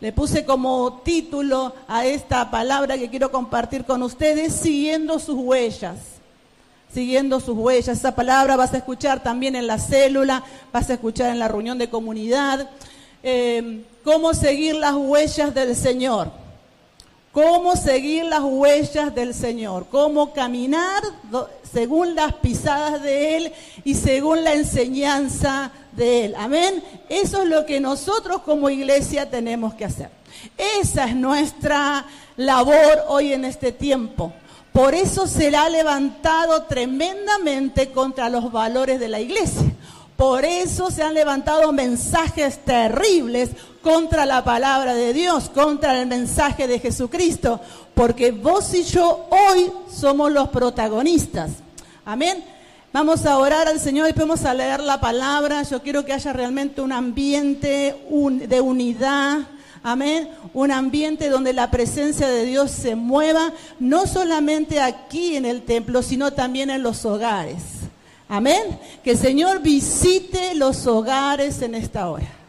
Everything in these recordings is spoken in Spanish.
Le puse como título a esta palabra que quiero compartir con ustedes, siguiendo sus huellas. Siguiendo sus huellas. Esa palabra vas a escuchar también en la célula, vas a escuchar en la reunión de comunidad. Eh, cómo seguir las huellas del Señor. Cómo seguir las huellas del Señor. Cómo caminar según las pisadas de Él y según la enseñanza de Él. Amén. Eso es lo que nosotros como iglesia tenemos que hacer. Esa es nuestra labor hoy en este tiempo. Por eso se ha levantado tremendamente contra los valores de la iglesia. Por eso se han levantado mensajes terribles contra la palabra de Dios, contra el mensaje de Jesucristo, porque vos y yo hoy somos los protagonistas. Amén. Vamos a orar al Señor y vamos a leer la palabra. Yo quiero que haya realmente un ambiente de unidad. Amén. Un ambiente donde la presencia de Dios se mueva, no solamente aquí en el templo, sino también en los hogares. Amén. Que el Señor visite los hogares en esta hora.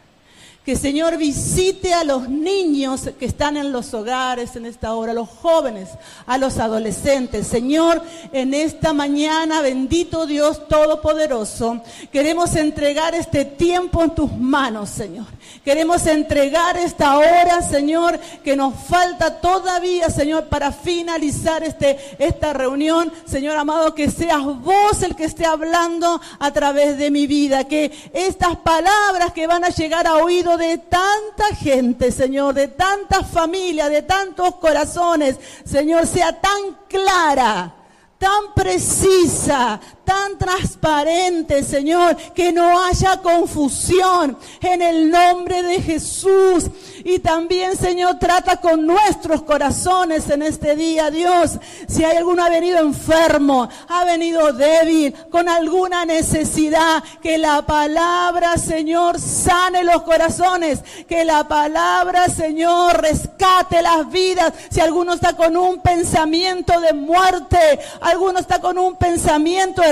Que Señor visite a los niños que están en los hogares en esta hora, a los jóvenes, a los adolescentes. Señor, en esta mañana, bendito Dios Todopoderoso, queremos entregar este tiempo en tus manos, Señor. Queremos entregar esta hora, Señor, que nos falta todavía, Señor, para finalizar este, esta reunión. Señor amado, que seas vos el que esté hablando a través de mi vida. Que estas palabras que van a llegar a de tanta gente, Señor, de tantas familias, de tantos corazones, Señor, sea tan clara, tan precisa, tan transparente, Señor, que no haya confusión en el nombre de Jesús. Y también, Señor, trata con nuestros corazones en este día, Dios. Si hay alguno ha venido enfermo, ha venido débil, con alguna necesidad, que la palabra, Señor, sane los corazones, que la palabra, Señor, rescate las vidas. Si alguno está con un pensamiento de muerte, alguno está con un pensamiento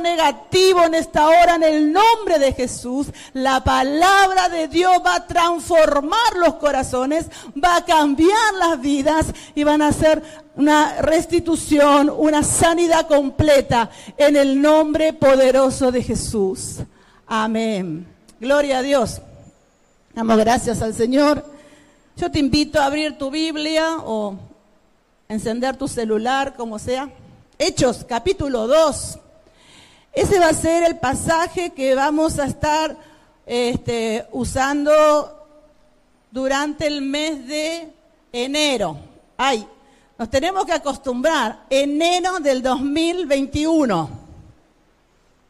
negativo en esta hora, en el nombre de Jesús, la palabra de Dios va a transformar los corazones, va a cambiar las vidas y van a hacer una restitución, una sanidad completa en el nombre poderoso de Jesús. Amén. Gloria a Dios. Damos gracias al Señor. Yo te invito a abrir tu Biblia o encender tu celular, como sea. Hechos, capítulo 2. Ese va a ser el pasaje que vamos a estar este, usando durante el mes de enero. Ay, nos tenemos que acostumbrar, enero del 2021.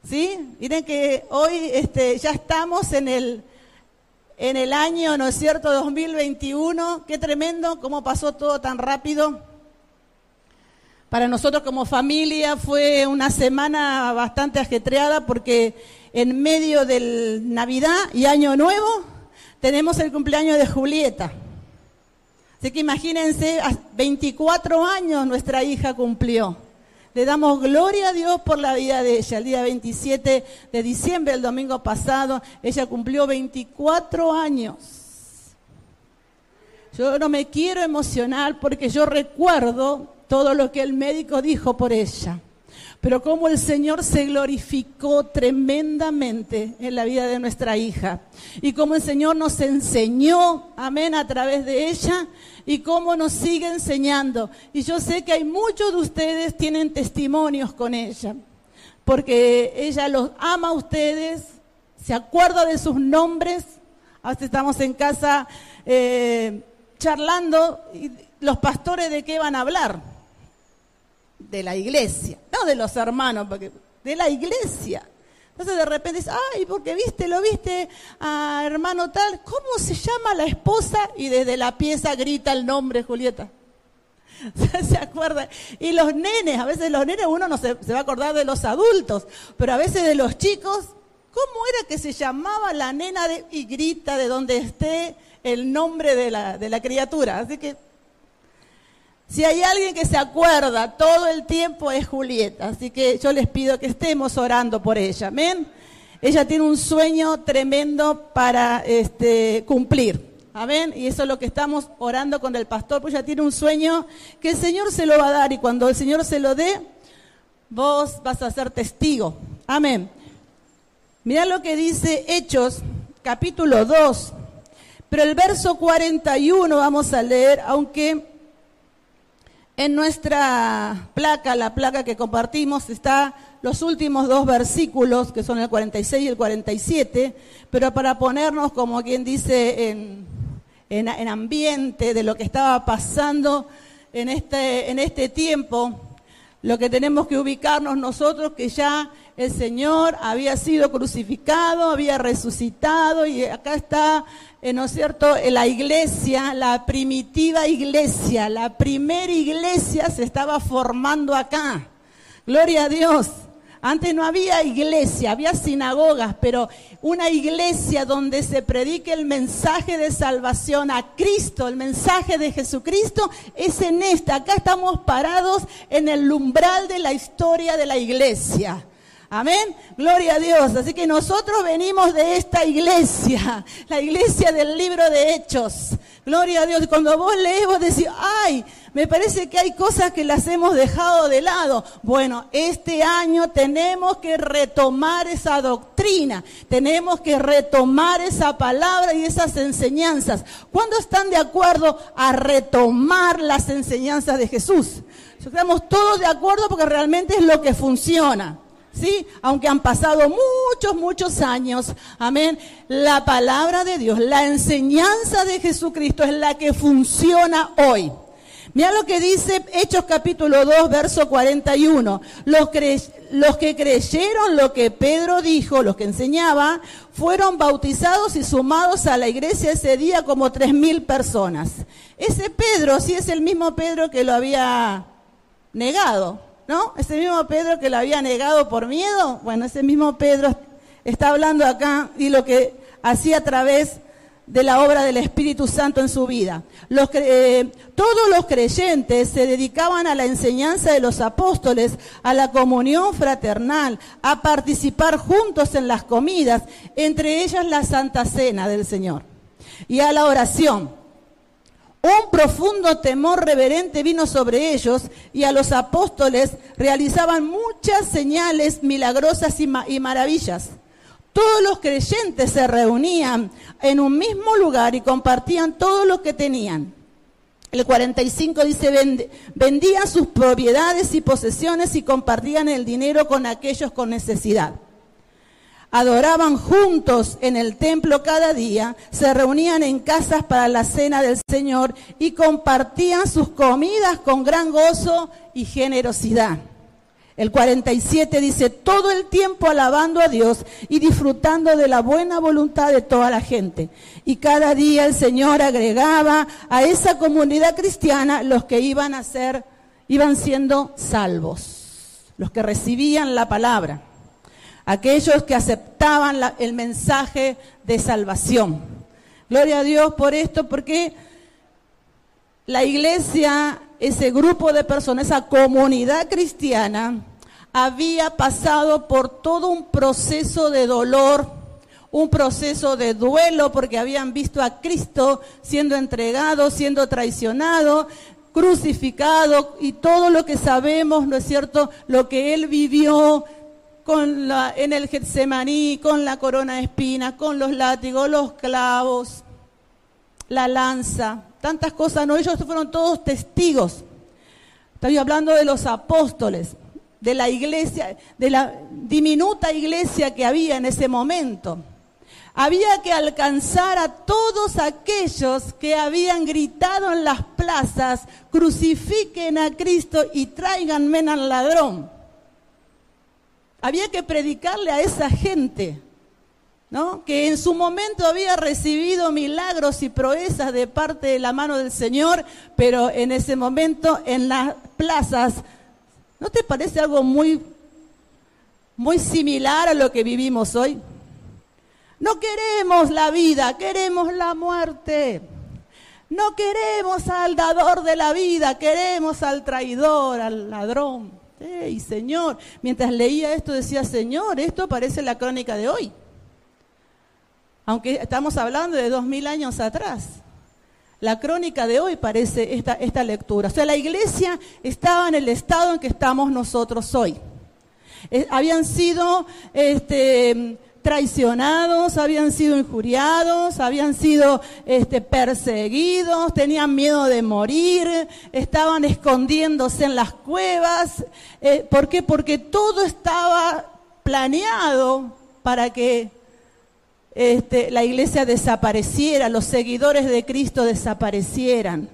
¿Sí? Miren que hoy este, ya estamos en el, en el año, ¿no es cierto?, 2021. Qué tremendo, cómo pasó todo tan rápido. Para nosotros como familia fue una semana bastante ajetreada porque en medio del Navidad y Año Nuevo tenemos el cumpleaños de Julieta. Así que imagínense, 24 años nuestra hija cumplió. Le damos gloria a Dios por la vida de ella. El día 27 de diciembre, el domingo pasado, ella cumplió 24 años. Yo no me quiero emocionar porque yo recuerdo todo lo que el médico dijo por ella. Pero cómo el Señor se glorificó tremendamente en la vida de nuestra hija. Y cómo el Señor nos enseñó, amén, a través de ella. Y cómo nos sigue enseñando. Y yo sé que hay muchos de ustedes tienen testimonios con ella. Porque ella los ama a ustedes, se acuerda de sus nombres. Ahora estamos en casa eh, charlando. Y los pastores de qué van a hablar de la iglesia, no de los hermanos, porque de la iglesia. Entonces de repente dice, ay, porque viste, lo viste a hermano tal, ¿cómo se llama la esposa? Y desde la pieza grita el nombre, Julieta. ¿Se acuerda? Y los nenes, a veces los nenes uno no se, va a acordar de los adultos, pero a veces de los chicos, ¿cómo era que se llamaba la nena de, y grita de donde esté el nombre de la, de la criatura? Así que si hay alguien que se acuerda todo el tiempo es Julieta, así que yo les pido que estemos orando por ella, amén. Ella tiene un sueño tremendo para este, cumplir, Amén. Y eso es lo que estamos orando con el pastor, pues ya tiene un sueño que el Señor se lo va a dar y cuando el Señor se lo dé, vos vas a ser testigo. Amén. Mira lo que dice Hechos, capítulo 2. Pero el verso 41 vamos a leer, aunque en nuestra placa, la placa que compartimos, está los últimos dos versículos, que son el 46 y el 47, pero para ponernos, como quien dice, en, en, ambiente de lo que estaba pasando en este, en este tiempo, lo que tenemos que ubicarnos nosotros, que ya el Señor había sido crucificado, había resucitado y acá está, eh, ¿no es cierto?, la iglesia, la primitiva iglesia, la primera iglesia se estaba formando acá. Gloria a Dios. Antes no había iglesia, había sinagogas, pero una iglesia donde se predique el mensaje de salvación a Cristo, el mensaje de Jesucristo, es en esta. Acá estamos parados en el umbral de la historia de la iglesia. Amén. Gloria a Dios. Así que nosotros venimos de esta iglesia, la iglesia del libro de Hechos. Gloria a Dios. Cuando vos lees, vos decís, ay, me parece que hay cosas que las hemos dejado de lado. Bueno, este año tenemos que retomar esa doctrina, tenemos que retomar esa palabra y esas enseñanzas. ¿Cuándo están de acuerdo a retomar las enseñanzas de Jesús? Estamos todos de acuerdo porque realmente es lo que funciona. ¿Sí? Aunque han pasado muchos, muchos años, amén, la palabra de Dios, la enseñanza de Jesucristo es la que funciona hoy. Mira lo que dice Hechos capítulo 2, verso 41. Los, los que creyeron lo que Pedro dijo, los que enseñaba, fueron bautizados y sumados a la iglesia ese día como tres mil personas. Ese Pedro, sí es el mismo Pedro que lo había negado. ¿No? Ese mismo Pedro que lo había negado por miedo, bueno, ese mismo Pedro está hablando acá y lo que hacía a través de la obra del Espíritu Santo en su vida. Eh, todos los creyentes se dedicaban a la enseñanza de los apóstoles, a la comunión fraternal, a participar juntos en las comidas, entre ellas la Santa Cena del Señor, y a la oración. Un profundo temor reverente vino sobre ellos y a los apóstoles realizaban muchas señales milagrosas y, maravillas. Todos los creyentes se reunían en un mismo lugar y compartían todo lo que tenían. El 45 dice, vendían sus propiedades y posesiones y compartían el dinero con aquellos con necesidad adoraban juntos en el templo cada día, se reunían en casas para la cena del Señor y compartían sus comidas con gran gozo y generosidad. El 47 dice, todo el tiempo alabando a Dios y disfrutando de la buena voluntad de toda la gente. Y cada día el Señor agregaba a esa comunidad cristiana los que iban a ser, iban siendo salvos, los que recibían la palabra aquellos que aceptaban el mensaje de salvación. Gloria a Dios por esto, porque la iglesia, ese grupo de personas, esa comunidad cristiana, había pasado por todo un proceso de dolor, un proceso de duelo, porque habían visto a Cristo siendo entregado, siendo traicionado, crucificado, y todo lo que sabemos, ¿no es cierto?, lo que Él vivió, con la, en el Getsemaní, con la corona de espinas, con los látigos, los clavos, la lanza, tantas cosas, no, ellos fueron todos testigos. Estoy hablando de los apóstoles, de la iglesia, de la diminuta iglesia que había en ese momento. Había que alcanzar a todos aquellos que habían gritado en las plazas, crucifiquen a Cristo y tráiganme al ladrón. Había que predicarle a esa gente, ¿no? Que en su momento había recibido milagros y proezas de parte de la mano del Señor, pero en ese momento en las plazas, ¿no te parece algo muy, muy similar a lo que vivimos hoy? No queremos la vida, queremos la muerte. No queremos al dador de la vida, queremos al traidor, al ladrón. ¡Ey, Señor! Mientras leía esto decía, Señor, esto parece la crónica de hoy. Aunque estamos hablando de dos mil años atrás. La crónica de hoy parece esta, esta lectura. O sea, la iglesia estaba en el estado en que estamos nosotros hoy. Eh, habían sido este, traicionados, habían sido injuriados, habían sido este, perseguidos, tenían miedo de morir, estaban escondiéndose en las cuevas. Eh, ¿Por qué? Porque todo estaba planeado para que este, la iglesia desapareciera, los seguidores de Cristo desaparecieran.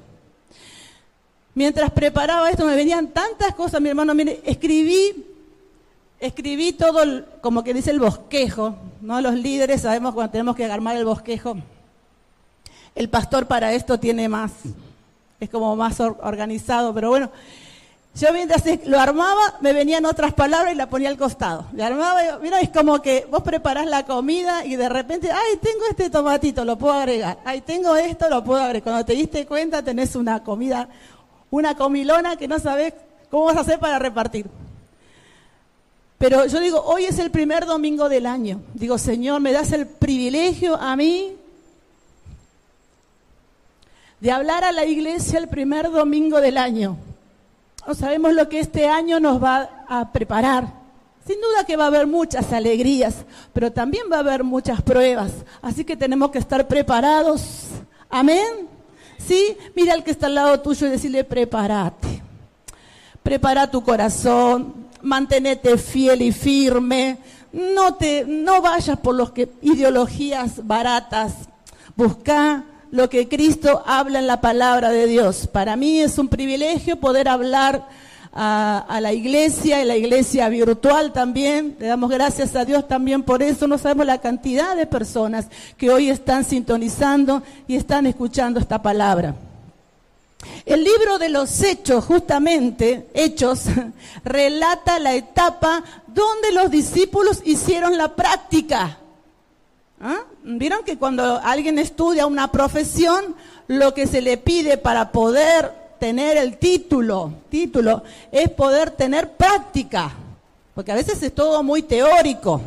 Mientras preparaba esto me venían tantas cosas, mi hermano, mire, escribí escribí todo, como que dice el bosquejo, ¿no? Los líderes sabemos cuando tenemos que armar el bosquejo. El pastor para esto tiene más, es como más organizado, pero bueno, yo mientras lo armaba, me venían otras palabras y la ponía al costado. Le armaba, y, mira, es como que vos preparás la comida y de repente, ay, tengo este tomatito, lo puedo agregar. Ay, tengo esto, lo puedo agregar. Cuando te diste cuenta, tenés una comida, una comilona que no sabés cómo vas a hacer para repartir. Pero yo digo, hoy es el primer domingo del año. Digo, Señor, me das el privilegio a mí de hablar a la iglesia el primer domingo del año. No sabemos lo que este año nos va a preparar. Sin duda que va a haber muchas alegrías, pero también va a haber muchas pruebas. Así que tenemos que estar preparados. Amén. Sí, mira al que está al lado tuyo y decirle, prepárate. Prepara tu corazón, mantenete fiel y firme, no, te, no vayas por que, ideologías baratas, busca lo que Cristo habla en la palabra de Dios. Para mí es un privilegio poder hablar a, a, la iglesia y la iglesia virtual también. Le damos gracias a Dios también por eso. No sabemos la cantidad de personas que hoy están sintonizando y están escuchando esta palabra. El libro de los hechos, justamente, hechos, relata la etapa donde los discípulos hicieron la práctica. ¿Ah? ¿Vieron que cuando alguien estudia una profesión, lo que se le pide para poder tener el título, título, es poder tener práctica? Porque a veces es todo muy teórico.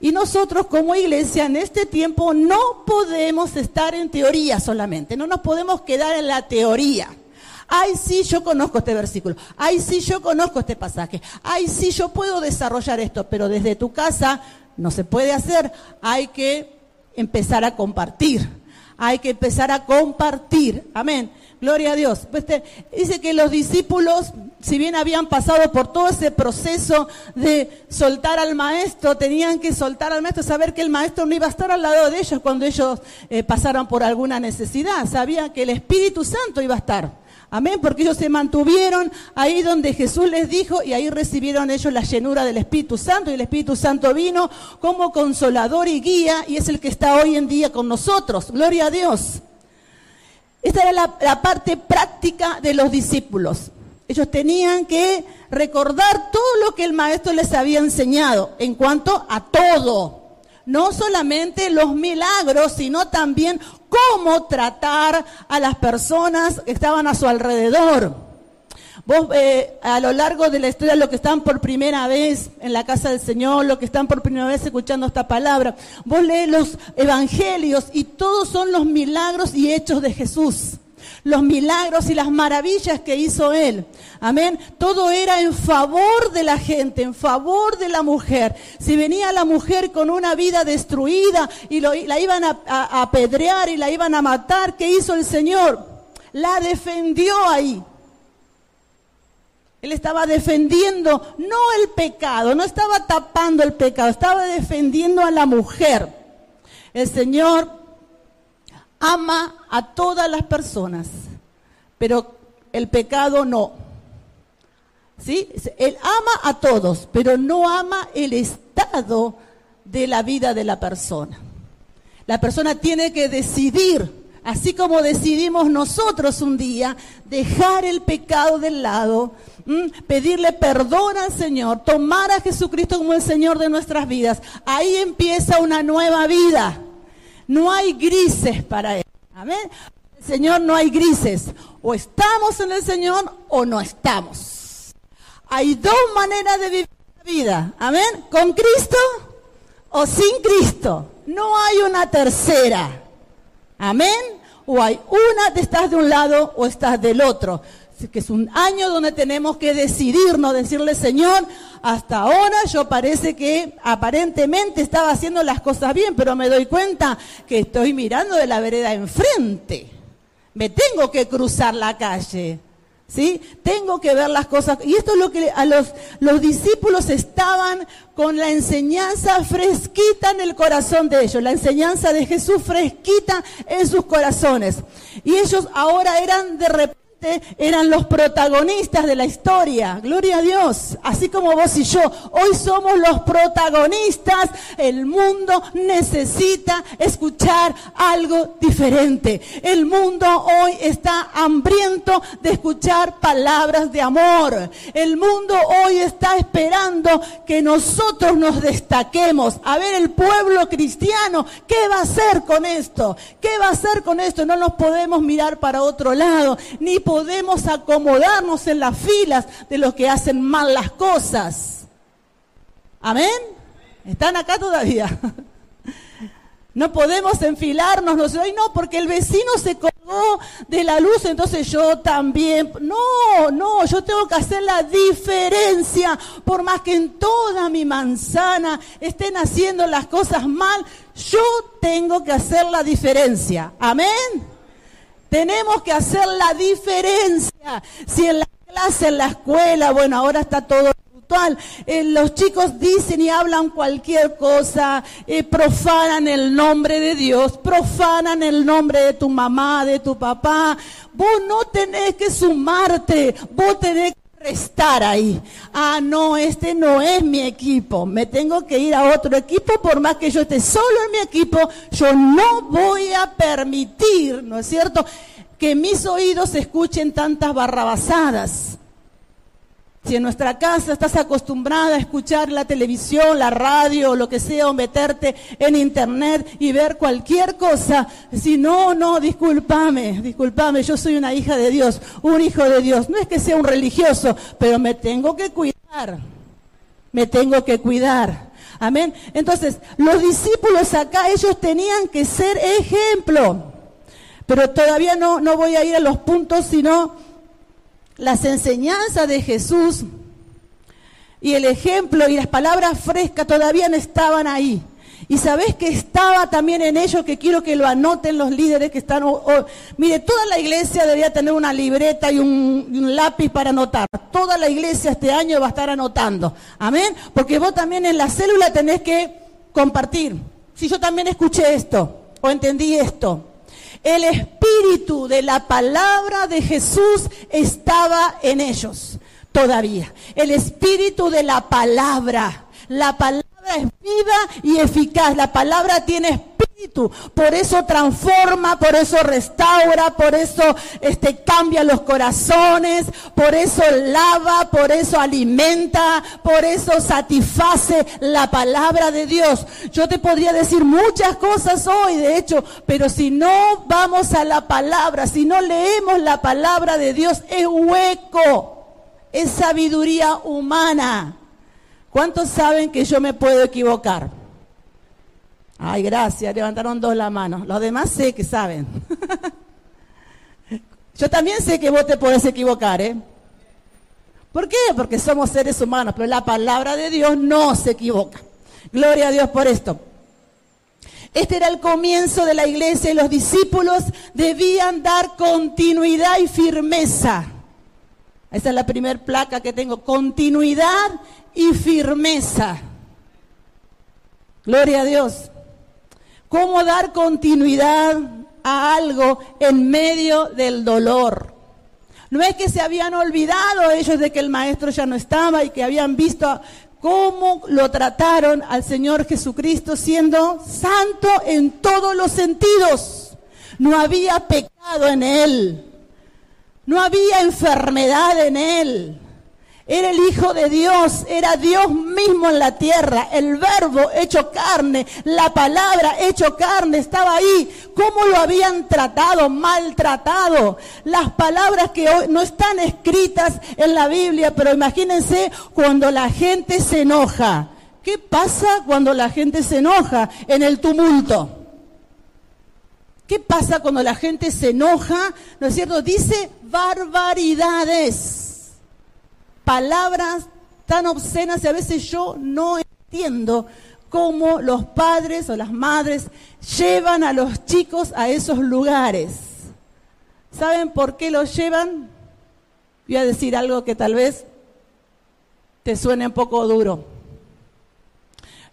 Y nosotros como iglesia en este tiempo no podemos estar en teoría solamente, no nos podemos quedar en la teoría. Ay, sí, yo conozco este versículo. Ay, sí, yo conozco este pasaje. Ay, sí, yo puedo desarrollar esto, pero desde tu casa no se puede hacer. Hay que empezar a compartir. Hay que empezar a compartir. Amén. Gloria a Dios. Pues dice que los discípulos, si bien habían pasado por todo ese proceso de soltar al maestro, tenían que soltar al maestro, saber que el maestro no iba a estar al lado de ellos cuando ellos eh, pasaran por alguna necesidad. Sabían que el Espíritu Santo iba a estar. Amén, porque ellos se mantuvieron ahí donde Jesús les dijo y ahí recibieron ellos la llenura del Espíritu Santo y el Espíritu Santo vino como consolador y guía y es el que está hoy en día con nosotros. Gloria a Dios. Esta era la, parte práctica de los discípulos. Ellos tenían que recordar todo lo que el maestro les había enseñado en cuanto a todo. No solamente los milagros, sino también cómo tratar a las personas que estaban a su alrededor. Vos eh, a lo largo de la historia, los que están por primera vez en la casa del Señor, los que están por primera vez escuchando esta palabra, vos lees los evangelios y todos son los milagros y hechos de Jesús. Los milagros y las maravillas que hizo Él. Amén. Todo era en favor de la gente, en favor de la mujer. Si venía la mujer con una vida destruida y la iban a, a apedrear y la iban a matar, ¿qué hizo el Señor? La defendió ahí. Él estaba defendiendo no el pecado, no estaba tapando el pecado, estaba defendiendo a la mujer. El Señor ama a todas las personas, pero el pecado no. ¿Sí? Él ama a todos, pero no ama el estado de la vida de la persona. La persona tiene que decidir así como decidimos nosotros un día dejar el pecado del lado, pedirle perdón al Señor, tomar a Jesucristo como el Señor de nuestras vidas, ahí empieza una nueva vida. No hay grises para Él. Amén. El Señor no hay grises. O estamos en el Señor o no estamos. Hay dos maneras de vivir la vida. Amén. Con Cristo o sin Cristo. No hay una tercera. Amén. o hay una, estás de un lado o estás del otro. Que es un año donde tenemos que decidirnos, decirle, Señor, hasta ahora yo parece que aparentemente estaba haciendo las cosas bien, pero me doy cuenta que estoy mirando de la vereda enfrente. Me tengo que cruzar la calle. ¿Sí? Tengo que ver las cosas. Y esto es lo que a los, los discípulos estaban con la enseñanza fresquita en el corazón de ellos, la enseñanza de Jesús fresquita en sus corazones. Y ellos ahora eran de repente eran los protagonistas de la historia. Gloria a Dios. Así como vos y yo, hoy somos los protagonistas. El mundo necesita escuchar algo diferente. El mundo hoy está hambriento de escuchar palabras de amor. El mundo hoy está esperando que nosotros nos destaquemos. A ver, el pueblo cristiano, ¿qué va a hacer con esto? ¿Qué va a hacer con esto? No nos podemos mirar para otro lado, ni podemos acomodarnos en las filas de los que hacen mal las cosas. Amén. ¿Están acá todavía? No podemos enfilarnos, no, no, porque el vecino se colgó de la luz, entonces yo también. No, no, yo tengo que hacer la diferencia, por más que en toda mi manzana estén haciendo las cosas mal, yo tengo que hacer la diferencia. Amén. Tenemos que hacer la diferencia. Si en la clase, en la escuela, bueno, ahora está todo eh, los chicos dicen y hablan cualquier cosa, eh, profanan el nombre de Dios, profanan el nombre de tu mamá, de tu papá. Vos no tenés que sumarte, vos tenés que estar ahí. Ah, no, este no es mi equipo. Me tengo que ir a otro equipo por más que yo esté solo en mi equipo. Yo no voy a permitir, ¿no es cierto?, que mis oídos escuchen tantas barrabasadas. Si en nuestra casa estás acostumbrada a escuchar la televisión, la radio, lo que sea, o meterte en internet y ver cualquier cosa, si no, no, discúlpame, discúlpame, yo soy una hija de Dios, un hijo de Dios. No es que sea un religioso, pero me tengo que cuidar. Me tengo que cuidar. Amén. Entonces, los discípulos acá, ellos tenían que ser ejemplo. Pero todavía no, no voy a ir a los puntos, sino las enseñanzas de Jesús y el ejemplo y las palabras frescas todavía no estaban ahí. Y sabes que estaba también en ello, que quiero que lo anoten los líderes que están. mire, toda la iglesia debería tener una libreta y un, y un, lápiz para anotar. Toda la iglesia este año va a estar anotando. Amén. Porque vos también en la célula tenés que compartir. Si yo también escuché esto o entendí esto. El espíritu de la palabra de Jesús estaba en ellos todavía. El espíritu de la palabra. La palabra es viva y eficaz. La palabra tiene espíritu. Por eso transforma, por eso restaura, por eso este, cambia los corazones, por eso lava, por eso alimenta, por eso satisface la palabra de Dios. Yo te podría decir muchas cosas hoy, de hecho, pero si no vamos a la palabra, si no leemos la palabra de Dios, es hueco. Es sabiduría humana. ¿Cuántos saben que yo me puedo equivocar? Ay, gracias, levantaron dos la mano. Los demás sé que saben. yo también sé que vos te podés equivocar, ¿eh? ¿Por qué? Porque somos seres humanos, pero la palabra de Dios no se equivoca. Gloria a Dios por esto. Este era el comienzo de la iglesia y los discípulos debían dar continuidad y firmeza. Esa es la primera placa que tengo, continuidad y firmeza. Gloria a Dios. ¿Cómo dar continuidad a algo en medio del dolor? No es que se habían olvidado ellos de que el maestro ya no estaba y que habían visto cómo lo trataron al Señor Jesucristo siendo santo en todos los sentidos. No había pecado en él. No había enfermedad en él. Era el Hijo de Dios, era Dios mismo en la tierra, el verbo hecho carne, la palabra hecho carne, estaba ahí. ¿Cómo lo habían tratado? Maltratado. Las palabras que hoy no están escritas en la Biblia, pero imagínense cuando la gente se enoja. ¿Qué pasa cuando la gente se enoja en el tumulto? ¿Qué pasa cuando la gente se enoja? ¿No es cierto? Dice barbaridades, palabras tan obscenas y a veces yo no entiendo cómo los padres o las madres llevan a los chicos a esos lugares. ¿Saben por qué los llevan? Voy a decir algo que tal vez te suene un poco duro.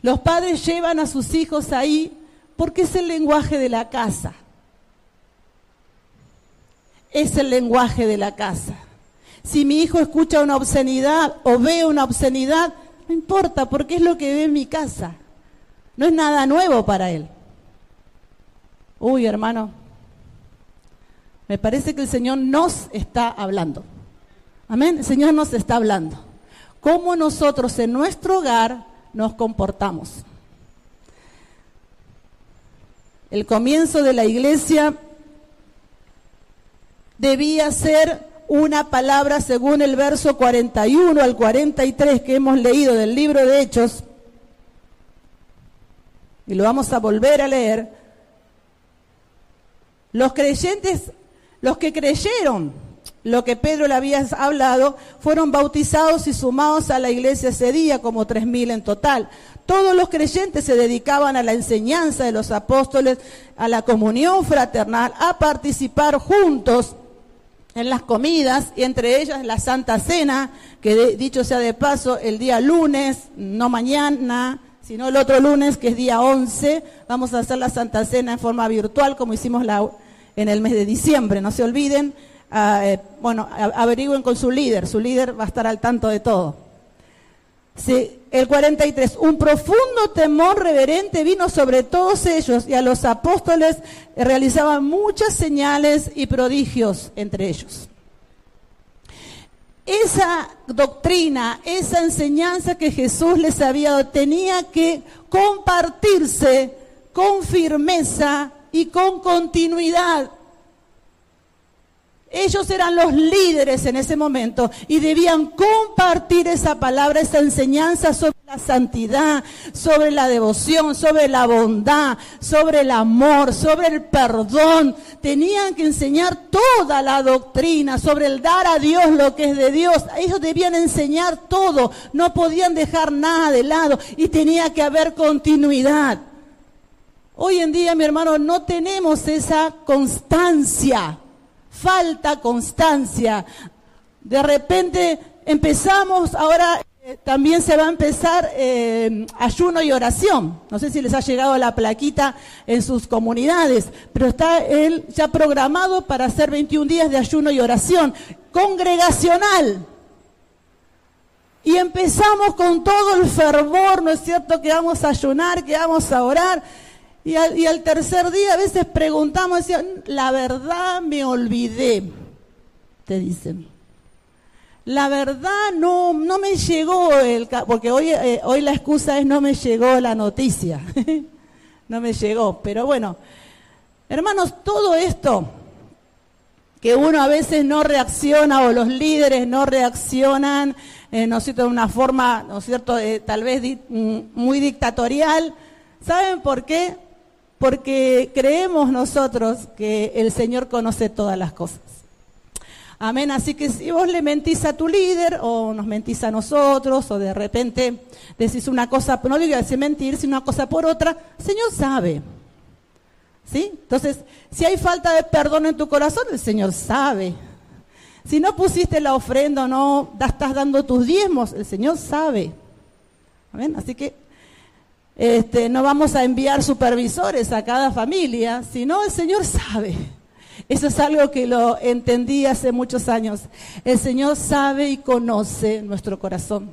Los padres llevan a sus hijos ahí porque es el lenguaje de la casa. Es el lenguaje de la casa. Si mi hijo escucha una obscenidad o ve una obscenidad, no importa porque es lo que ve en mi casa. No es nada nuevo para él. Uy, hermano, me parece que el Señor nos está hablando. Amén, el Señor nos está hablando. Cómo nosotros en nuestro hogar nos comportamos. El comienzo de la iglesia debía ser una palabra según el verso 41 al 43 que hemos leído del libro de Hechos, y lo vamos a volver a leer, los creyentes, los que creyeron lo que Pedro le había hablado, fueron bautizados y sumados a la iglesia ese día, como tres mil en total. Todos los creyentes se dedicaban a la enseñanza de los apóstoles, a la comunión fraternal, a participar juntos en las comidas y entre ellas la Santa Cena, que dicho sea de paso, el día lunes, no mañana, sino el otro lunes, que es día 11, vamos a hacer la Santa Cena en forma virtual, como hicimos la, en el mes de diciembre, no se olviden. Ah, eh, bueno, averigüen con su líder, su líder va a estar al tanto de todo. Sí, el 43, un profundo temor reverente vino sobre todos ellos y a los apóstoles realizaban muchas señales y prodigios entre ellos. Esa doctrina, esa enseñanza que Jesús les había dado, tenía que compartirse con firmeza y con continuidad ellos eran los líderes en ese momento y debían compartir esa palabra, esa enseñanza sobre la santidad, sobre la devoción, sobre la bondad, sobre el amor, sobre el perdón. Tenían que enseñar toda la doctrina sobre el dar a Dios lo que es de Dios. Ellos debían enseñar todo, no podían dejar nada de lado y tenía que haber continuidad. Hoy en día, mi hermano, no tenemos esa constancia falta constancia. De repente empezamos, ahora eh, también se va a empezar eh, ayuno y oración. No sé si les ha llegado la plaquita en sus comunidades, pero está él ya programado para hacer 21 días de ayuno y oración congregacional. Y empezamos con todo el fervor, ¿no es cierto? Que vamos a ayunar, que vamos a orar. Y al, tercer día a veces preguntamos, decían, la verdad me olvidé, te dicen. La verdad no, no me llegó, el, porque hoy, eh, hoy la excusa es no me llegó la noticia, no me llegó. Pero bueno, hermanos, todo esto que uno a veces no reacciona o los líderes no reaccionan, eh, ¿no es cierto?, de una forma, ¿no es cierto?, eh, tal vez mm, muy dictatorial. ¿Saben por qué? Porque creemos nosotros que el Señor conoce todas las cosas. Amén. Así que si vos le mentís a tu líder o nos mentís a nosotros o de repente decís una cosa, no digo decir mentir, sino una cosa por otra, el Señor sabe. ¿Sí? Entonces, si hay falta de perdón en tu corazón, el Señor sabe. Si no pusiste la ofrenda o no estás dando tus diezmos, el Señor sabe. Amén. Así que este, no vamos a enviar supervisores a cada familia, sino el Señor sabe. Eso es algo que lo entendí hace muchos años. El Señor sabe y conoce nuestro corazón.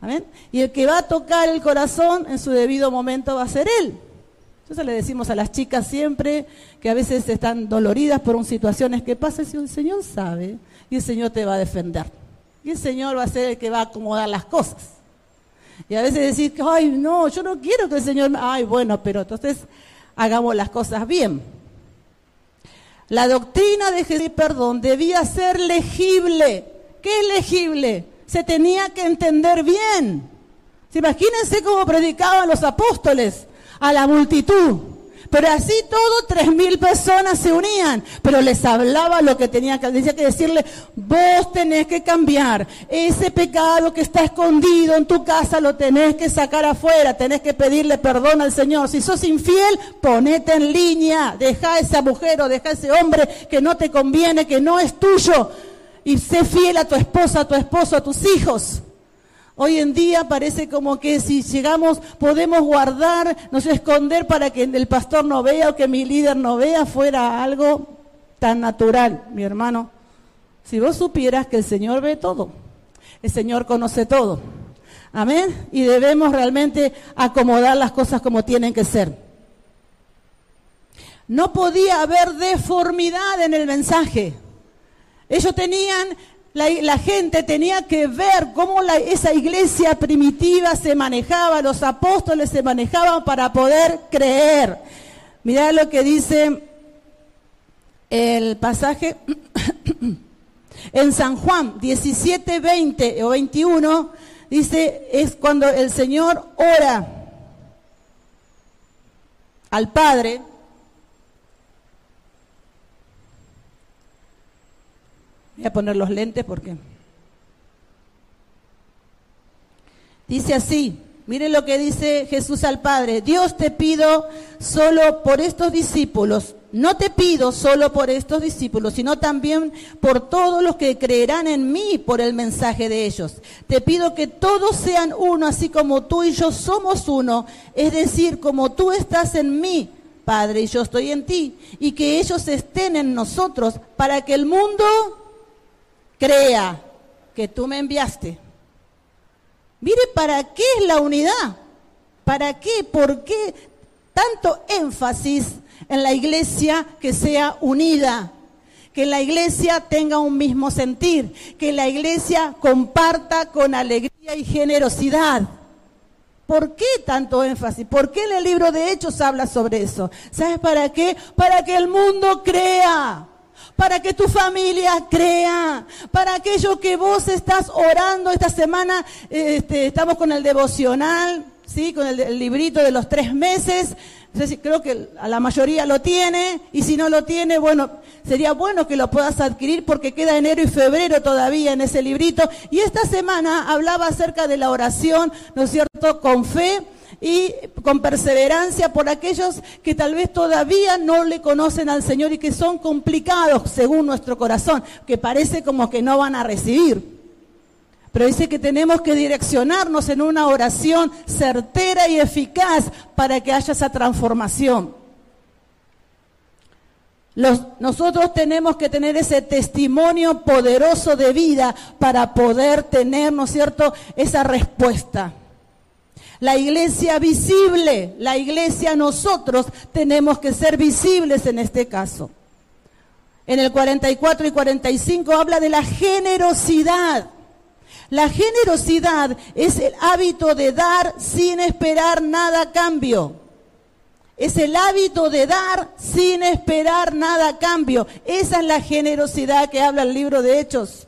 ¿Amén? Y el que va a tocar el corazón en su debido momento va a ser Él. Entonces le decimos a las chicas siempre que a veces están doloridas por situaciones que pasan, y el Señor sabe y el Señor te va a defender. Y el Señor va a ser el que va a acomodar las cosas. Y a veces decir, ay, no, yo no quiero que el Señor, ay, bueno, pero entonces hagamos las cosas bien. La doctrina de Jesús, perdón, debía ser legible. ¿Qué es legible? Se tenía que entender bien. Imagínense cómo predicaban los apóstoles a la multitud. Pero así todo, tres mil personas se unían. Pero les hablaba lo que tenía que, decía que decirle, vos tenés que cambiar. Ese pecado que está escondido en tu casa lo tenés que sacar afuera. Tenés que pedirle perdón al Señor. Si sos infiel, ponete en línea. Deja a esa mujer o deja ese hombre que no te conviene, que no es tuyo. Y sé fiel a tu esposa, a tu esposo, a tus hijos. Hoy en día parece como que si llegamos podemos guardar, no sé, esconder para que el pastor no vea o que mi líder no vea fuera algo tan natural, mi hermano. Si vos supieras que el Señor ve todo, el Señor conoce todo. Amén. Y debemos realmente acomodar las cosas como tienen que ser. No podía haber deformidad en el mensaje. Ellos tenían la, gente tenía que ver cómo esa iglesia primitiva se manejaba, los apóstoles se manejaban para poder creer. Mirá lo que dice el pasaje en San Juan 17, 20 o 21, dice, es cuando el Señor ora al Padre Voy a poner los lentes porque... Dice así, mire lo que dice Jesús al Padre, Dios te pido solo por estos discípulos, no te pido solo por estos discípulos, sino también por todos los que creerán en mí por el mensaje de ellos. Te pido que todos sean uno, así como tú y yo somos uno, es decir, como tú estás en mí, Padre, y yo estoy en ti, y que ellos estén en nosotros, para que el mundo crea que tú me enviaste. Mire, ¿para qué es la unidad? ¿Para qué? ¿Por qué tanto énfasis en la iglesia que sea unida? Que la iglesia tenga un mismo sentir, que la iglesia comparta con alegría y generosidad. ¿Por qué tanto énfasis? ¿Por qué en el libro de Hechos habla sobre eso? ¿Sabes para qué? Para que el mundo crea para que tu familia crea, para aquello que vos estás orando esta semana, este, estamos con el devocional, ¿sí? con el, librito de los tres meses, creo que a la mayoría lo tiene, y si no lo tiene, bueno, sería bueno que lo puedas adquirir porque queda enero y febrero todavía en ese librito. Y esta semana hablaba acerca de la oración, ¿no es cierto?, con fe y con perseverancia por aquellos que tal vez todavía no le conocen al Señor y que son complicados según nuestro corazón, que parece como que no van a recibir. Pero dice que tenemos que direccionarnos en una oración certera y eficaz para que haya esa transformación. nosotros tenemos que tener ese testimonio poderoso de vida para poder tener, ¿no es cierto?, esa respuesta. La iglesia visible, la iglesia nosotros tenemos que ser visibles en este caso. En el 44 y 45 habla de la generosidad. La generosidad es el hábito de dar sin esperar nada a cambio. Es el hábito de dar sin esperar nada a cambio. Esa es la generosidad que habla el libro de Hechos.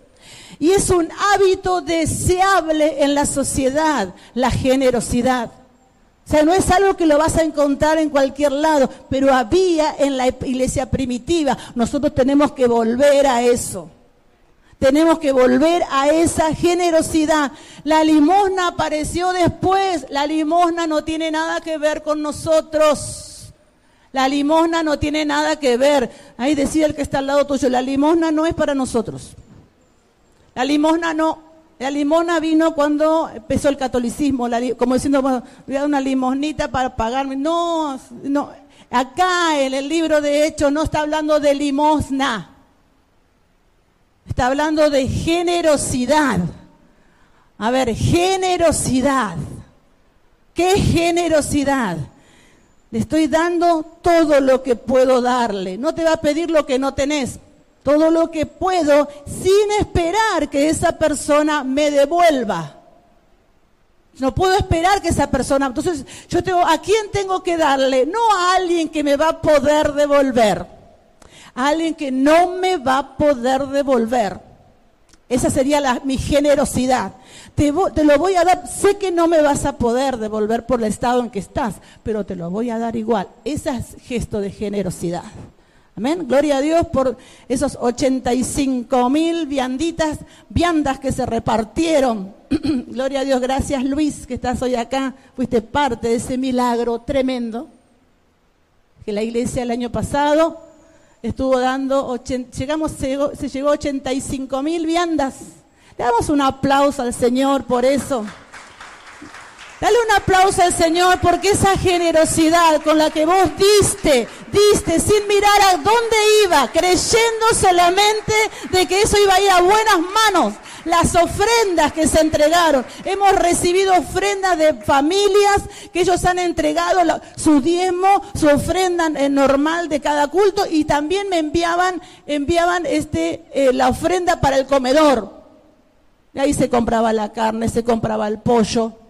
Y es un hábito deseable en la sociedad, la generosidad. O sea, no es algo que lo vas a encontrar en cualquier lado, pero había en la iglesia primitiva. Nosotros tenemos que volver a eso. Tenemos que volver a esa generosidad. La limosna apareció después. La limosna no tiene nada que ver con nosotros. La limosna no tiene nada que ver. Ahí decía el que está al lado tuyo, la limosna no es para nosotros. La limosna no. La limosna vino cuando empezó el catolicismo, como diciendo, voy a dar una limosnita para pagarme. No, no. Acá en el libro de Hechos no está hablando de limosna. Está hablando de generosidad. A ver, generosidad. ¿Qué generosidad? Le estoy dando todo lo que puedo darle. No te va a pedir lo que no tenés todo lo que puedo sin esperar que esa persona me devuelva. No puedo esperar que esa persona, entonces yo tengo, ¿a quién tengo que darle? No a alguien que me va a poder devolver, a alguien que no me va a poder devolver. Esa sería mi generosidad. Te, te, lo voy a dar. Sé que no me vas a poder devolver por el estado en que estás, pero te lo voy a dar igual. Ese es gesto de generosidad. Amén. Gloria a Dios por esos 85 mil vianditas, viandas que se repartieron. Gloria a Dios. Gracias Luis que estás hoy acá. Fuiste parte de ese milagro tremendo que la iglesia el año pasado estuvo dando, llegamos, se llegó a 85 mil viandas. Le damos un aplauso al Señor por eso. Dale un aplauso al Señor porque esa generosidad con la que vos diste, diste sin mirar a dónde iba, creyendo solamente de que eso iba a ir a buenas manos. Las ofrendas que se entregaron. Hemos recibido ofrendas de familias que ellos han entregado su diezmo, su ofrenda eh, normal de cada culto y también me enviaban, enviaban este, eh, la ofrenda para el comedor. Y ahí se compraba la carne, se compraba el pollo,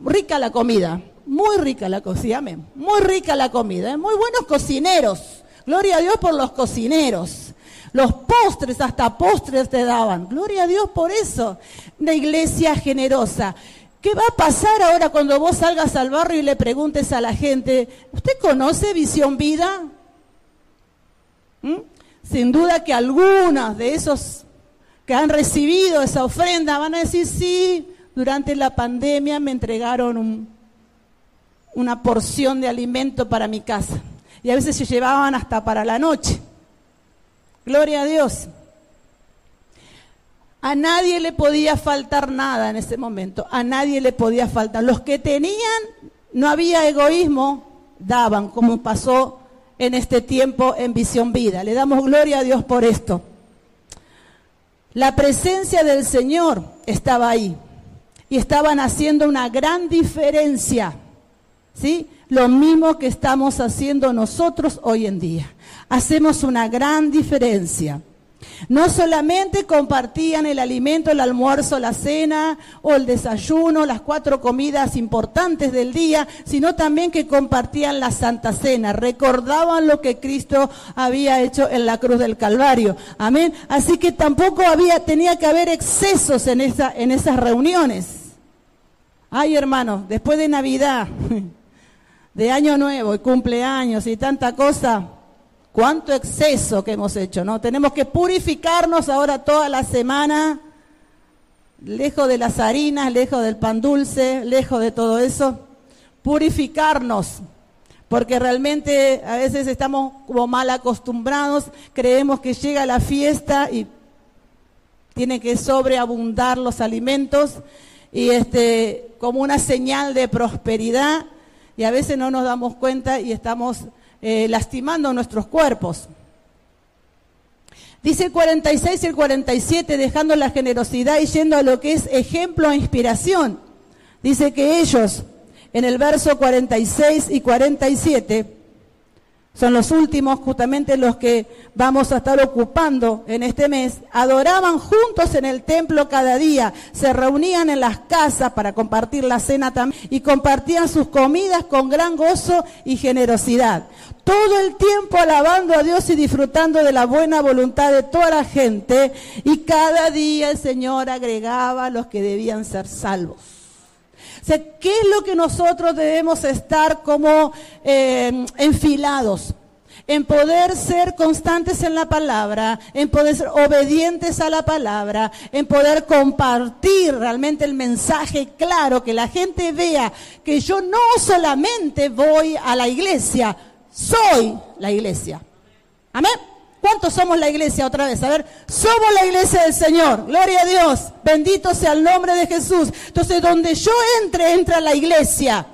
rica la comida, muy rica la cocina, muy rica la comida, ¿eh? muy buenos cocineros. Gloria a Dios por los cocineros. Los postres, hasta postres te daban. Gloria a Dios por eso. Una iglesia generosa. ¿Qué va a pasar ahora cuando vos salgas al barrio y le preguntes a la gente, ¿usted conoce Visión Vida? ¿Mm? Sin duda que algunos de esos que han recibido esa ofrenda van a decir, sí, durante la pandemia me entregaron una porción de alimento para mi casa. Y a veces se llevaban hasta para la noche. Gloria a Dios. A nadie le podía faltar nada en ese momento. A nadie le podía faltar. Los que tenían, no había egoísmo, daban, como pasó en este tiempo en Visión Vida. Le damos gloria a Dios por esto. La presencia del Señor estaba ahí y estaban haciendo una gran diferencia. ¿Sí? Lo mismo que estamos haciendo nosotros hoy en día. Hacemos una gran diferencia. No solamente compartían el alimento, el almuerzo, la cena o el desayuno, las cuatro comidas importantes del día, sino también que compartían la Santa Cena, recordaban lo que Cristo había hecho en la cruz del Calvario. Amén. Así que tampoco había, tenía que haber excesos en, esa, en esas reuniones. Ay, hermano, después de Navidad, de Año Nuevo y cumpleaños y tanta cosa, cuánto exceso que hemos hecho, ¿no? Tenemos que purificarnos ahora toda la semana, lejos de las harinas, lejos del pan dulce, lejos de todo eso, purificarnos, porque realmente a veces estamos como mal acostumbrados, creemos que llega la fiesta y tiene que sobreabundar los alimentos y este como una señal de prosperidad y a veces no nos damos cuenta y estamos eh, lastimando nuestros cuerpos. Dice el 46 y el 47, dejando la generosidad y yendo a lo que es ejemplo e inspiración. Dice que ellos, en el verso 46 y 47, son los últimos, justamente los que vamos a estar ocupando en este mes, adoraban juntos en el templo cada día, se reunían en las casas para compartir la cena también y compartían sus comidas con gran gozo y generosidad. Todo el tiempo alabando a Dios y disfrutando de la buena voluntad de toda la gente y cada día el Señor agregaba a los que debían ser salvos. ¿Qué es lo que nosotros debemos estar como eh, enfilados? En poder ser constantes en la palabra, en poder ser obedientes a la palabra, en poder compartir realmente el mensaje claro, que la gente vea que yo no solamente voy a la iglesia, soy la iglesia. Amén. ¿Cuántos somos la iglesia otra vez? A ver, somos la iglesia del Señor. Gloria a Dios. Bendito sea el nombre de Jesús. Entonces, donde yo entre, entra la iglesia.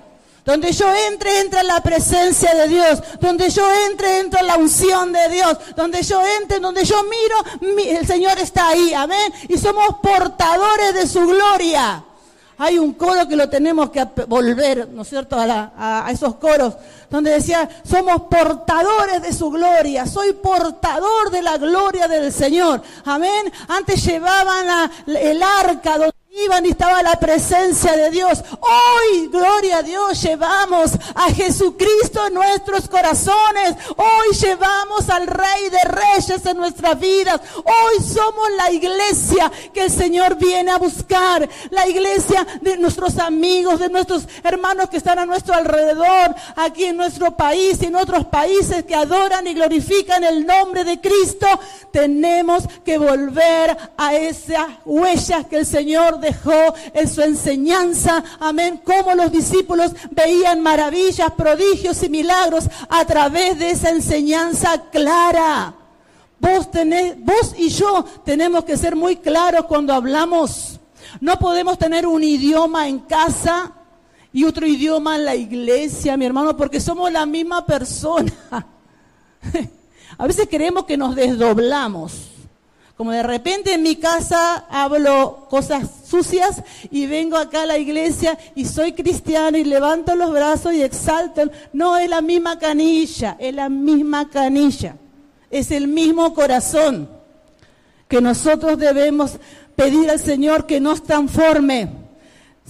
Donde yo entre, entra la presencia de Dios. Donde yo entre, entra la unción de Dios. Donde yo entre, donde yo miro, el Señor está ahí. Amén. Y somos portadores de su gloria. Hay un coro que lo tenemos que volver, ¿no es cierto?, a, esos coros, donde decía, somos portadores de su gloria, soy portador de la gloria del Señor. Amén. Antes llevaban el arca donde Iban y estaba la presencia de Dios. Hoy, gloria a Dios, llevamos a Jesucristo en nuestros corazones. Hoy llevamos al Rey de Reyes en nuestras vidas. Hoy somos la iglesia que el Señor viene a buscar. La iglesia de nuestros amigos, de nuestros hermanos que están a nuestro alrededor, aquí en nuestro país y en otros países que adoran y glorifican el nombre de Cristo. Tenemos que volver a esas huellas que el Señor dejó en su enseñanza. Amén. Cómo los discípulos veían maravillas, prodigios y milagros a través de esa enseñanza clara. Vos, tenés, vos y yo tenemos que ser muy claros cuando hablamos. No podemos tener un idioma en casa y otro idioma en la iglesia, mi hermano, porque somos la misma persona. A veces queremos que nos desdoblamos. Como de repente en mi casa hablo cosas sucias y vengo acá a la iglesia y soy cristiano y levanto los brazos y exalto. No, es la misma canilla, es la misma canilla. Es el mismo corazón que nosotros debemos pedir al Señor que nos transforme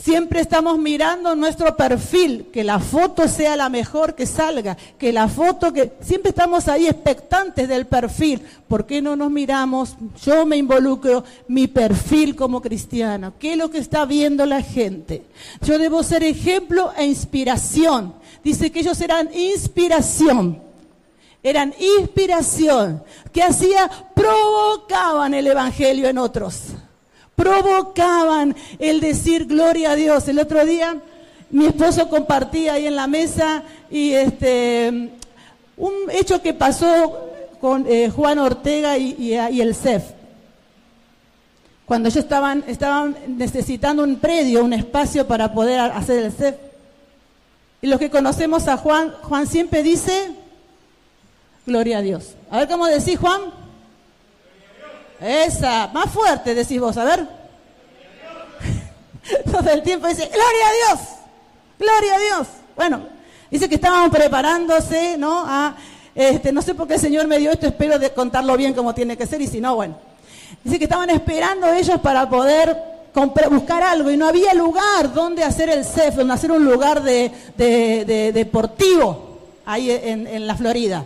Siempre estamos mirando nuestro perfil, que la foto sea la mejor que salga, que la foto que... Siempre estamos ahí expectantes del perfil. ¿Por qué no nos miramos? Yo me involucro mi perfil como cristiano. ¿Qué es lo que está viendo la gente? Yo debo ser ejemplo e inspiración. Dice que ellos eran inspiración. Eran inspiración. ¿Qué hacía? Provocaban el Evangelio en otros provocaban el decir gloria a Dios. El otro día mi esposo compartía ahí en la mesa y este un hecho que pasó con eh, Juan Ortega y, el CEF. Cuando ellos estaban, estaban necesitando un predio, un espacio para poder hacer el CEF. Y los que conocemos a Juan, Juan siempre dice, gloria a Dios. A ver cómo decís, Juan. Esa, más fuerte decís vos, a ver. Todo el tiempo dice, gloria a Dios, gloria a Dios. Bueno, dice que estaban preparándose, ¿no? A, este, no sé por qué el Señor me dio esto, espero de contarlo bien como tiene que ser, y si no, bueno. Dice que estaban esperando ellos para poder buscar algo y no había lugar donde hacer el CEF, donde hacer un lugar de, deportivo ahí en la Florida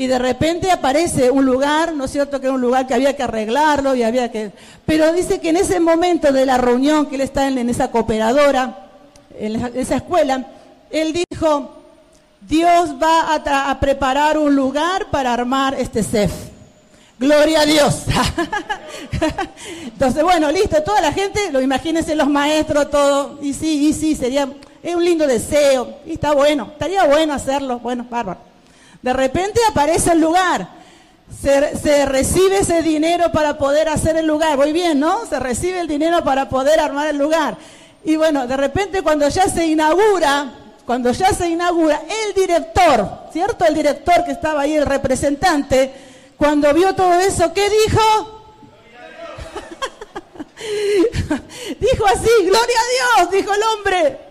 y de repente aparece un lugar, ¿no es cierto? Que era un lugar que había que arreglarlo y había que... Pero dice que en ese momento de la reunión, que él está en, esa cooperadora, en esa escuela, él dijo, Dios va a, preparar un lugar para armar este CEF. Gloria a Dios. Entonces, bueno, listo, toda la gente, lo imagínense los maestros, todo, y sí, y sí, sería, es un lindo deseo, y está bueno, estaría bueno hacerlo, bueno, bárbaro. De repente aparece el lugar. Se, recibe ese dinero para poder hacer el lugar. Voy bien, ¿no? Se recibe el dinero para poder armar el lugar. Y bueno, de repente cuando ya se inaugura, cuando ya se inaugura, el director, ¿cierto? El director que estaba ahí, el representante, cuando vio todo eso, ¿qué dijo? dijo así, gloria a Dios, dijo el hombre.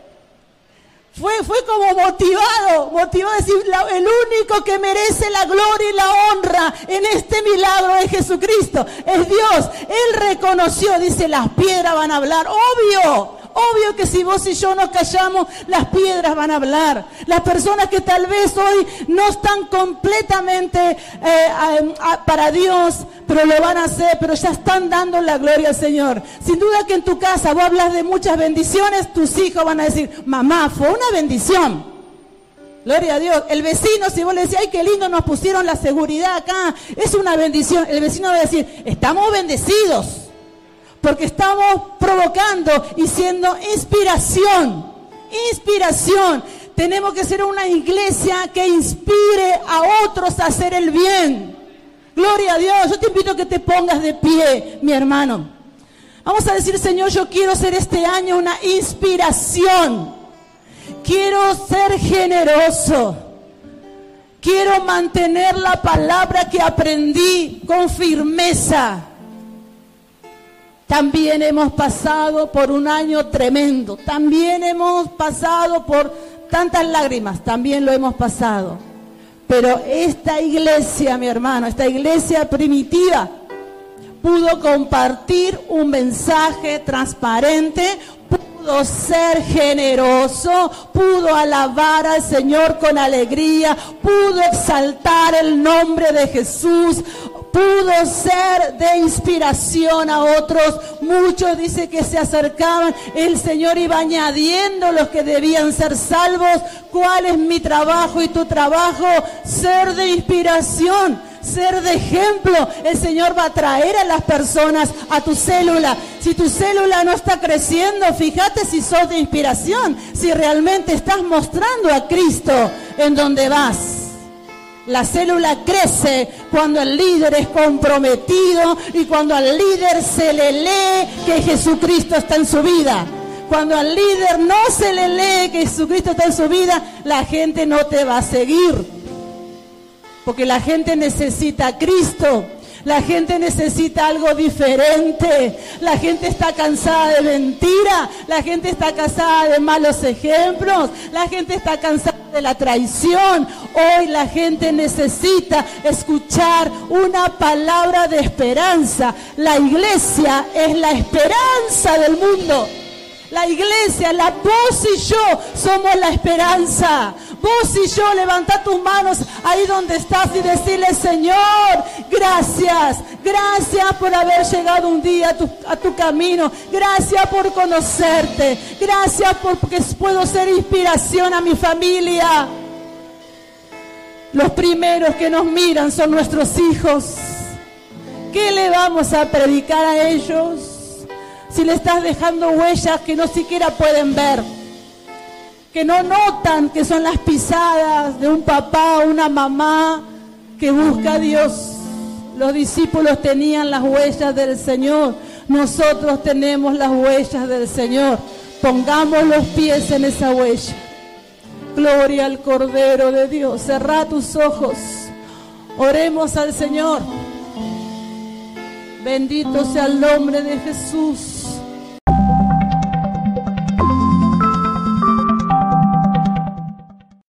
Fue, fue como motivado, motivado a decir, el único que merece la gloria y la honra en este milagro es Jesucristo, es Dios. Él reconoció, dice, las piedras van a hablar, obvio, Obvio que si vos y yo nos callamos, las piedras van a hablar. Las personas que tal vez hoy no están completamente eh, para Dios, pero lo van a hacer, pero ya están dando la gloria al Señor. Sin duda que en tu casa vos hablas de muchas bendiciones, tus hijos van a decir, mamá, fue una bendición. Gloria a Dios. El vecino, si vos le decís, ay, qué lindo nos pusieron la seguridad acá, es una bendición. El vecino va a decir, estamos bendecidos porque estamos provocando y siendo inspiración. Inspiración. Tenemos que ser una iglesia que inspire a otros a hacer el bien. Gloria a Dios. Yo te invito a que te pongas de pie, mi hermano. Vamos a decir, Señor, yo quiero ser este año una inspiración. Quiero ser generoso. Quiero mantener la palabra que aprendí con firmeza. También hemos pasado por un año tremendo. También hemos pasado por tantas lágrimas. También lo hemos pasado. Pero esta iglesia, mi hermano, esta iglesia primitiva, pudo compartir un mensaje transparente, pudo ser generoso, pudo alabar al Señor con alegría, pudo exaltar el nombre de Jesús, pudo ser de inspiración a otros. Muchos dice que se acercaban, el Señor iba añadiendo los que debían ser salvos. ¿Cuál es mi trabajo y tu trabajo? Ser de inspiración ser de ejemplo. El Señor va a traer a las personas a tu célula. Si tu célula no está creciendo, fíjate si sos de inspiración, si realmente estás mostrando a Cristo en donde vas. La célula crece cuando el líder es comprometido y cuando al líder se le lee que Jesucristo está en su vida. Cuando al líder no se le lee que Jesucristo está en su vida, la gente no te va a seguir. Porque la gente necesita a Cristo. La gente necesita algo diferente. La gente está cansada de mentira. La gente está cansada de malos ejemplos. La gente está cansada de la traición. Hoy la gente necesita escuchar una palabra de esperanza. La iglesia es la esperanza del mundo. La iglesia, la voz y yo somos la esperanza. Vos y yo levanta tus manos ahí donde estás y decirle, Señor, gracias, gracias por haber llegado un día a tu, a tu camino, gracias por conocerte, gracias porque puedo ser inspiración a mi familia. Los primeros que nos miran son nuestros hijos. ¿Qué le vamos a predicar a ellos si le estás dejando huellas que no siquiera pueden ver? Que no notan que son las pisadas de un papá una mamá que busca a Dios. Los discípulos tenían las huellas del Señor, nosotros tenemos las huellas del Señor. Pongamos los pies en esa huella. Gloria al Cordero de Dios. Cerra tus ojos. Oremos al Señor. Bendito sea el nombre de Jesús.